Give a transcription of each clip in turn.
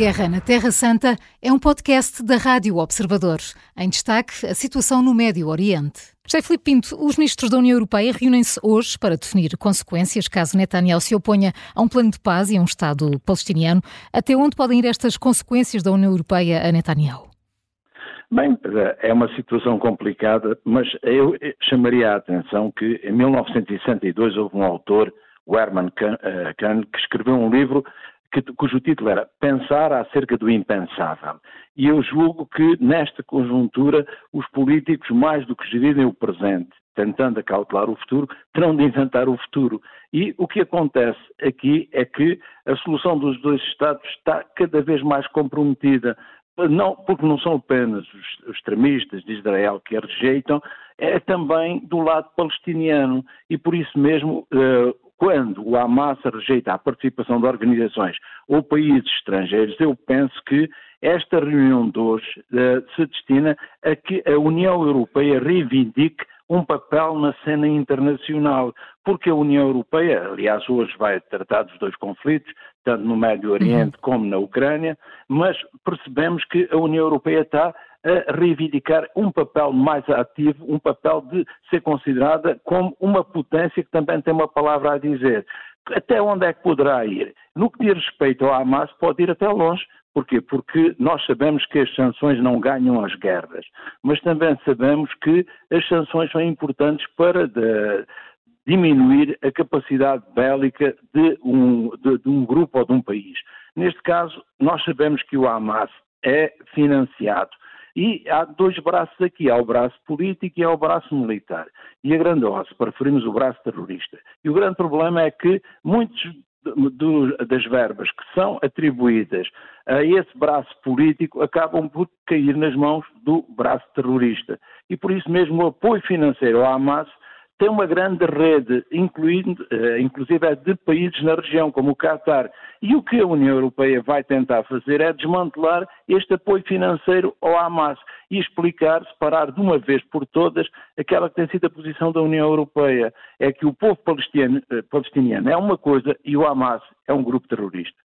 Guerra na Terra Santa é um podcast da Rádio Observador. Em destaque, a situação no Médio Oriente. José Filipe Pinto, os ministros da União Europeia reúnem-se hoje para definir consequências caso Netanyahu se oponha a um plano de paz e a um Estado palestiniano. Até onde podem ir estas consequências da União Europeia a Netanyahu? Bem, é uma situação complicada, mas eu chamaria a atenção que em 1962 houve um autor, o Herman Kahn, eh, que escreveu um livro que, cujo título era Pensar acerca do impensável. E eu julgo que, nesta conjuntura, os políticos, mais do que gerirem o presente, tentando acautelar o futuro, terão de inventar o futuro. E o que acontece aqui é que a solução dos dois Estados está cada vez mais comprometida. Não, porque não são apenas os extremistas de Israel que a rejeitam, é também do lado palestiniano. E por isso mesmo, uh, quando o Hamas rejeita a participação de organizações ou países estrangeiros, eu penso que esta reunião de hoje uh, se destina a que a União Europeia reivindique um papel na cena internacional, porque a União Europeia, aliás, hoje vai tratar dos dois conflitos, tanto no Médio Oriente uhum. como na Ucrânia, mas percebemos que a União Europeia está a reivindicar um papel mais ativo, um papel de ser considerada como uma potência que também tem uma palavra a dizer. Até onde é que poderá ir? No que diz respeito ao Hamas, pode ir até longe. Porquê? Porque nós sabemos que as sanções não ganham as guerras, mas também sabemos que as sanções são importantes para de, diminuir a capacidade bélica de um, de, de um grupo ou de um país. Neste caso, nós sabemos que o Hamas é financiado e há dois braços aqui, há o braço político e há o braço militar. E a grande ossa, preferimos o braço terrorista. E o grande problema é que muitos do, das verbas que são atribuídas a esse braço político acabam por cair nas mãos do braço terrorista. E por isso mesmo o apoio financeiro ao Hamas tem uma grande rede, incluindo, eh, inclusive é de países na região, como o Qatar. E o que a União Europeia vai tentar fazer é desmantelar este apoio financeiro ao Hamas e explicar, separar de uma vez por todas aquela que tem sido a posição da União Europeia. É que o povo eh, palestiniano é uma coisa e o Hamas é um grupo terrorista.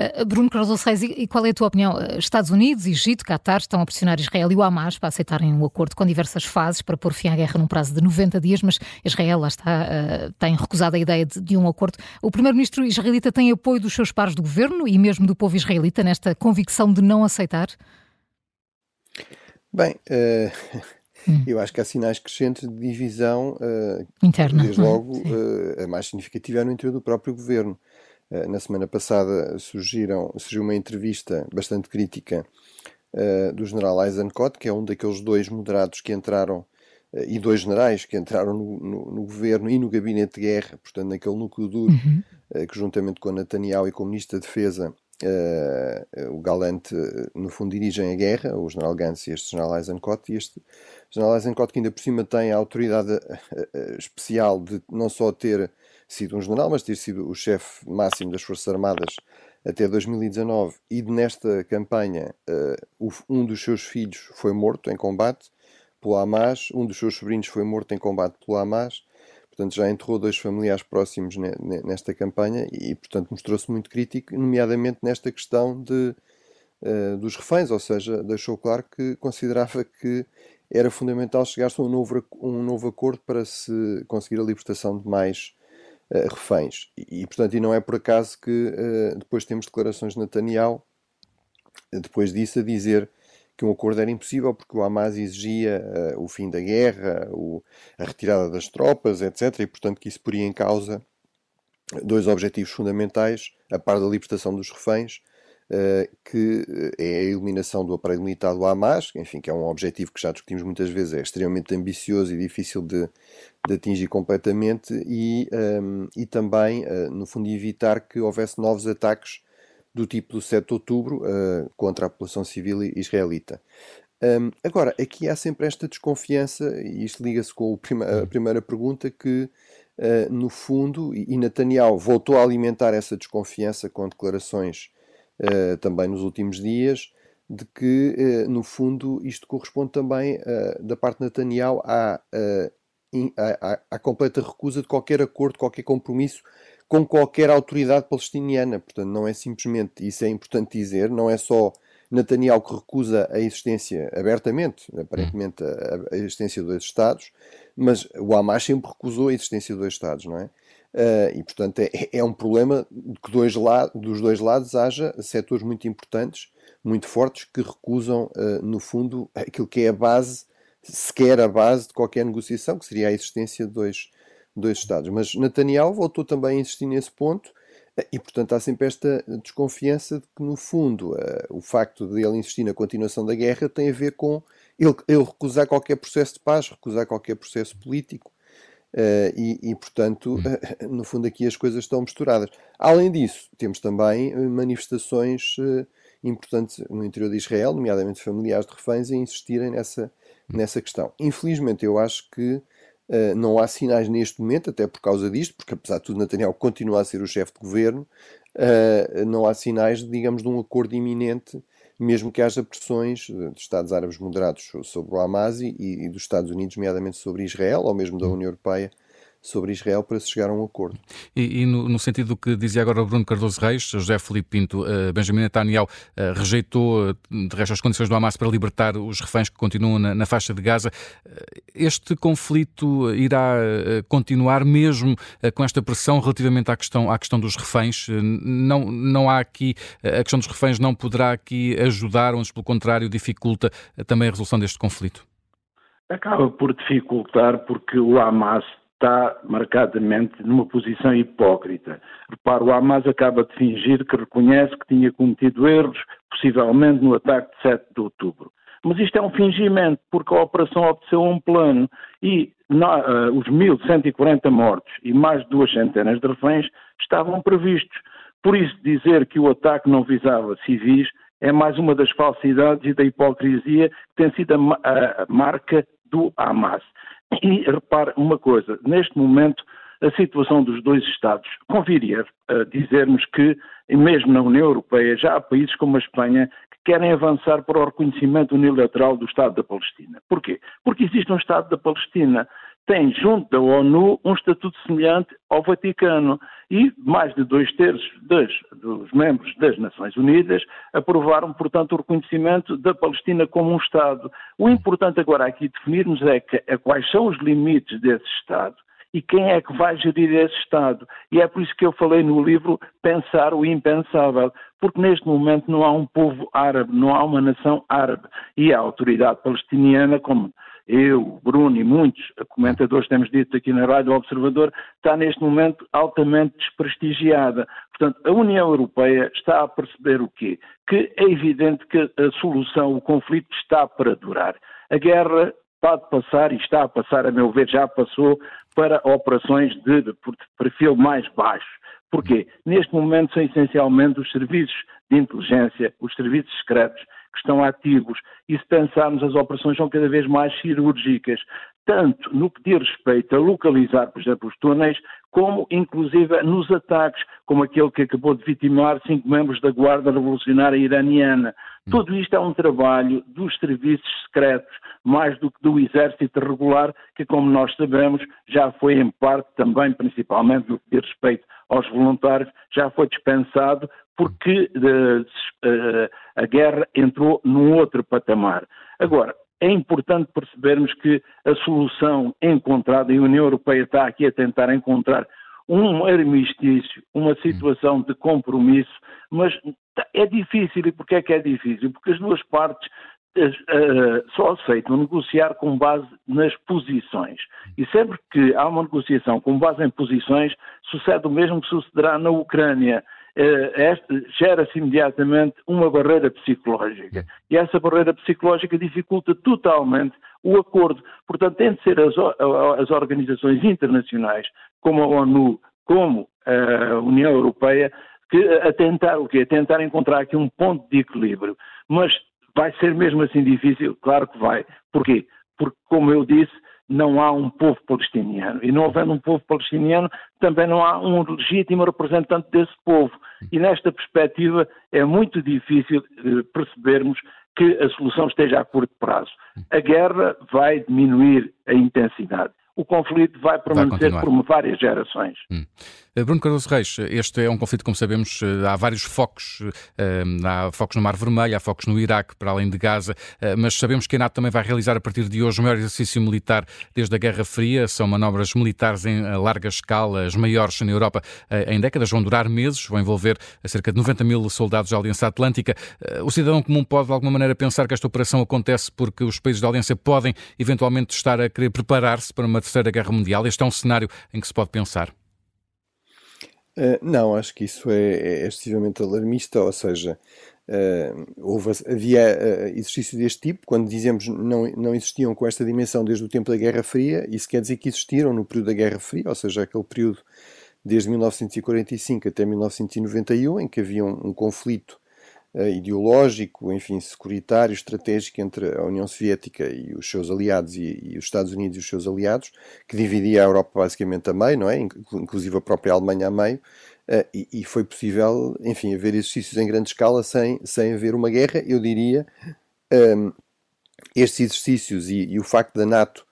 Uh, Bruno Carlos Reis, e qual é a tua opinião? Uh, Estados Unidos, Egito, Qatar estão a pressionar Israel e o Hamas para aceitarem um acordo com diversas fases para pôr fim à guerra num prazo de 90 dias, mas Israel lá está, uh, tem recusado a ideia de, de um acordo. O primeiro-ministro israelita tem apoio dos seus pares do governo e mesmo do povo israelita nesta convicção de não aceitar? Bem, hum. eu acho que há sinais crescentes de divisão interna. Desde logo, a mais significativa é no interior do próprio governo. Eh, na semana passada surgiram, surgiu uma entrevista bastante crítica uh, do general Eisenkot, que é um daqueles dois moderados que entraram, uh, e dois generais que entraram no, no, no, governo e no gabinete de guerra, portanto, naquele núcleo duro, uhum. uh, que juntamente com Netanyahu e com o ministro da Defesa, o Galante, no fundo, dirigem a guerra, o general Gantz e este general Eisenkot, e este general Eisenkot que ainda por cima tem a autoridade especial de não só ter sido um general, mas ter sido o chefe máximo das Forças Armadas até 2019 e nesta campanha uh, um dos seus filhos foi morto em combate pelo Hamas, um dos seus sobrinhos foi morto em combate pelo Hamas, portanto já enterrou dois familiares próximos ne, ne, nesta campanha e portanto mostrou-se muito crítico, nomeadamente nesta questão de, uh, dos reféns, ou seja, deixou claro que considerava que era fundamental chegar-se a um novo, um novo acordo para se conseguir a libertação de mais reféns. E, portanto, e não é por acaso que uh, depois temos declarações de Netanyahu, depois disso, a dizer que um acordo era impossível porque o Hamas exigia o fim da guerra, a retirada das tropas, etc. E, portanto, que isso poria em causa dois objetivos fundamentais, a par da libertação dos reféns, que é a eliminação do aparelho militar do Hamas, enfim, que é um objetivo que já discutimos muitas vezes, é extremamente ambicioso e difícil de, de atingir completamente e, um, e também, uh, no fundo, evitar que houvesse novos ataques do tipo do 7 de outubro uh, contra a população civil israelita. Um, agora, aqui há sempre esta desconfiança, e isto liga-se com prima, a primeira pergunta, que uh, no fundo, e, e Netanyahu voltou a alimentar essa desconfiança com declarações uh, também nos últimos dias, de que, no fundo, isto corresponde também, da parte de Netanyahu, à a, a, completa recusa de qualquer acordo, qualquer compromisso com qualquer autoridade palestiniana. Portanto, não é simplesmente, isso é importante dizer, não é só Netanyahu que recusa a existência abertamente, aparentemente, a, a existência de dois Estados, mas o Hamas sempre recusou a existência de dois Estados, não é? Uh, e, portanto, é, é, um problema que dois dos dois lados haja setores muito importantes, muito fortes, que recusam, uh, no fundo, aquilo que é a base, sequer a base de qualquer negociação, que seria a existência de dois, dois Estados. Mas Netanyahu voltou também a insistir nesse ponto, uh, e, portanto, há sempre esta desconfiança de que, no fundo, o facto de ele insistir na continuação da guerra tem a ver com ele, ele recusar qualquer processo de paz, recusar qualquer processo político. Uh, e, e, portanto, uh, no fundo, aqui as coisas estão misturadas. Além disso, temos também uh, manifestações importantes no interior de Israel, nomeadamente familiares de reféns, a insistirem nessa, nessa questão. Infelizmente, eu acho que não há sinais neste momento, até por causa disto, porque apesar de tudo, Netanyahu continua a ser o chefe de governo, não há sinais, digamos, de um acordo iminente mesmo que haja pressões de Estados Árabes moderados sobre o Hamas e, e dos Estados Unidos, nomeadamente sobre Israel, ou mesmo da União Europeia, sobre Israel para se chegar a um acordo. E, e no, no, sentido do que dizia agora o Bruno Cardoso Reis, José Felipe Pinto, uh, Benjamin Netanyahu uh, rejeitou, uh, de resto, as condições do Hamas para libertar os reféns que continuam na, na faixa de Gaza. este conflito irá continuar mesmo com esta pressão relativamente à questão, à questão dos reféns? não, não há aqui, a questão dos reféns não poderá aqui ajudar, ou pelo contrário dificulta também a resolução deste conflito? Acaba por dificultar porque o Hamas está marcadamente numa posição hipócrita. Repara, o Hamas acaba de fingir que reconhece que tinha cometido erros, possivelmente no ataque de 7 de outubro. Mas isto é um fingimento, porque a operação obteceu um plano e uh, os 1.140 mortos e mais de duas centenas de reféns estavam previstos. Por isso, dizer que o ataque não visava civis é mais uma das falsidades e da hipocrisia que tem sido a, a marca do Hamas. E repare uma coisa, neste momento a situação dos dois Estados conviria a dizermos que, mesmo na União Europeia, já há países como a Espanha que querem avançar para o reconhecimento unilateral do Estado da Palestina. Porquê? Porque existe um Estado da Palestina tem, junto da ONU, um estatuto semelhante ao Vaticano e mais de dois terços das, dos membros das Nações Unidas aprovaram, portanto, o reconhecimento da Palestina como um Estado. O importante agora aqui definirmos é, que, é quais são os limites desse Estado e quem é que vai gerir esse Estado. E é por isso que eu falei no livro Pensar o Impensável, porque neste momento não há um povo árabe, não há uma nação árabe. E a autoridade palestiniana, como eu, Bruno e muitos comentadores temos dito aqui na Rádio Observador, está neste momento altamente desprestigiada. Portanto, a União Europeia está a perceber o quê? Que é evidente que a solução, o conflito está para durar. A guerra pode passar, e está a passar, a meu ver, já passou, para operações de, de perfil mais baixo. Porquê? Neste momento são essencialmente os serviços de inteligência, os serviços secretos, que estão ativos. E se pensarmos, as operações são cada vez mais cirúrgicas, tanto no que diz respeito a localizar, por exemplo, os túneis, como inclusive nos ataques, como aquele que acabou de vitimar cinco membros da Guarda Revolucionária Iraniana. Hum. Tudo isto é um trabalho dos serviços secretos, mais do que do exército regular, que, como nós sabemos, já foi em parte também, principalmente no que diz respeito aos voluntários, já foi dispensado porque uh, a guerra entrou num outro patamar. Agora, é importante percebermos que a solução encontrada, e a União Europeia está aqui a tentar encontrar um armistício, uma situação de compromisso, mas é difícil. E porquê é que é difícil? Porque as duas partes só aceitam negociar com base nas posições. E sempre que há uma negociação com base em posições, sucede o mesmo que sucederá na Ucrânia. Uh, gera-se imediatamente uma barreira psicológica. E essa barreira psicológica dificulta totalmente o acordo. Portanto, tem de ser as, as organizações internacionais, como a ONU, como a União Europeia, que a tentar o quê? A tentar encontrar aqui um ponto de equilíbrio. Mas Vai ser mesmo assim difícil? Claro que vai. Porquê? Porque, como eu disse, não há um povo palestiniano. E não havendo um povo palestiniano, também não há um legítimo representante desse povo. E nesta perspectiva é muito difícil eh, percebermos que a solução esteja a curto prazo. A guerra vai diminuir a intensidade. O conflito vai permanecer vai por várias gerações. Hum. Eh, Bruno Cardoso Reis, este é um conflito, como sabemos, eh, há vários focos. Eh, há focos no Mar Vermelho, há focos no Iraque, para além de Gaza, mas sabemos que a NATO também vai realizar a partir de hoje o maior exercício militar desde a Guerra Fria. São manobras militares em larga escala, as maiores na Europa em décadas, vão durar meses, vão envolver cerca de 90 mil soldados da Aliança Atlântica. O cidadão comum pode, de alguma maneira, pensar que esta operação acontece porque os países da Aliança podem eventualmente estar a querer preparar-se para uma terceira guerra mundial. Este é um cenário em que se pode pensar. Uh, não, acho que isso é, é excessivamente alarmista, ou seja, uh, houve, havia uh, exercícios deste tipo, quando dizemos não, não existiam com esta dimensão desde o tempo da Guerra Fria, isso quer dizer que existiram no período da Guerra Fria, ou seja, aquele período desde 1945 até 1991, em que havia um, um conflito ideológico, enfim, securitário, estratégico entre a União Soviética e os seus aliados e, e, os Estados Unidos e os seus aliados, que dividia a Europa basicamente a meio, não é? Inclusive a própria Alemanha a meio, uh, e, e, foi possível, enfim, haver exercícios em grande escala sem, sem haver uma guerra, eu diria. Um, ehm, estes exercícios e, e, o facto da NATO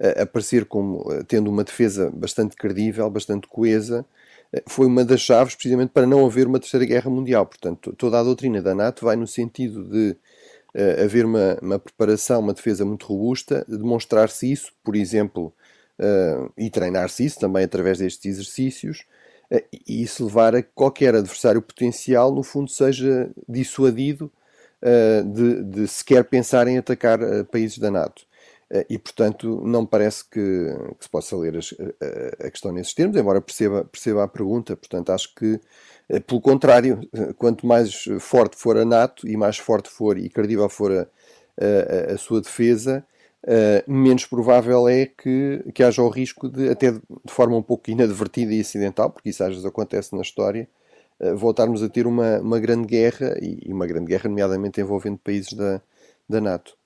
uh, aparecer como tendo uma defesa bastante credível, bastante coesa, foi uma das chaves precisamente para não haver uma terceira guerra mundial. Portanto, toda a doutrina da NATO vai no sentido de uh, haver uma, uma, preparação, uma defesa muito robusta, demonstrar-se isso, por exemplo, uh, e treinar-se isso também através destes exercícios, uh, e isso levar a que qualquer adversário potencial, no fundo, seja dissuadido de, de sequer pensar em atacar países da NATO. Eh, e, portanto, não parece que, que se possa ler a, a, questão nesses termos, embora perceba, perceba a pergunta. Portanto, acho que, eh, pelo contrário, eh, quanto mais forte for a NATO e mais forte for e credível for a, a, a sua defesa, menos provável é que, que haja o risco de, até de, forma um pouco inadvertida e acidental, porque isso às vezes acontece na história, voltarmos a ter uma, uma grande guerra, e, e, uma grande guerra, nomeadamente envolvendo países da, da NATO.